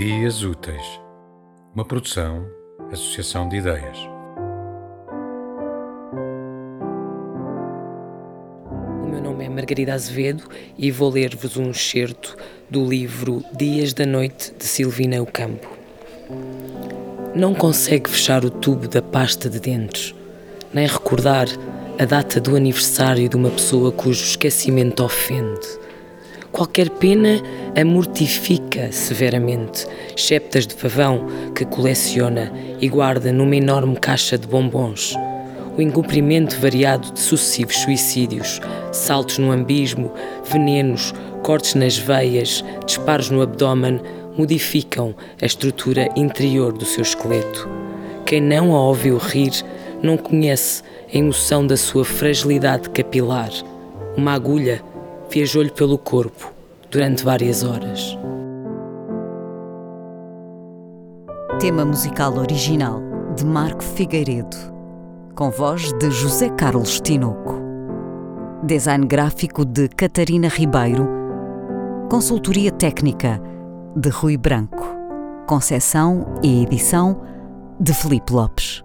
Dias Úteis, uma produção, associação de ideias. O meu nome é Margarida Azevedo e vou ler-vos um excerto do livro Dias da Noite de Silvina Ocampo. Não consegue fechar o tubo da pasta de dentes, nem recordar a data do aniversário de uma pessoa cujo esquecimento ofende Qualquer pena a mortifica severamente, exceptas de pavão que coleciona e guarda numa enorme caixa de bombons. O incumprimento variado de sucessivos suicídios, saltos no ambismo, venenos, cortes nas veias, disparos no abdômen, modificam a estrutura interior do seu esqueleto. Quem não a ouviu rir não conhece a emoção da sua fragilidade capilar. Uma agulha viajou-lhe pelo corpo durante várias horas. Tema musical original de Marco Figueiredo, com voz de José Carlos Tinoco. Design gráfico de Catarina Ribeiro. Consultoria técnica de Rui Branco. Concessão e edição de Felipe Lopes.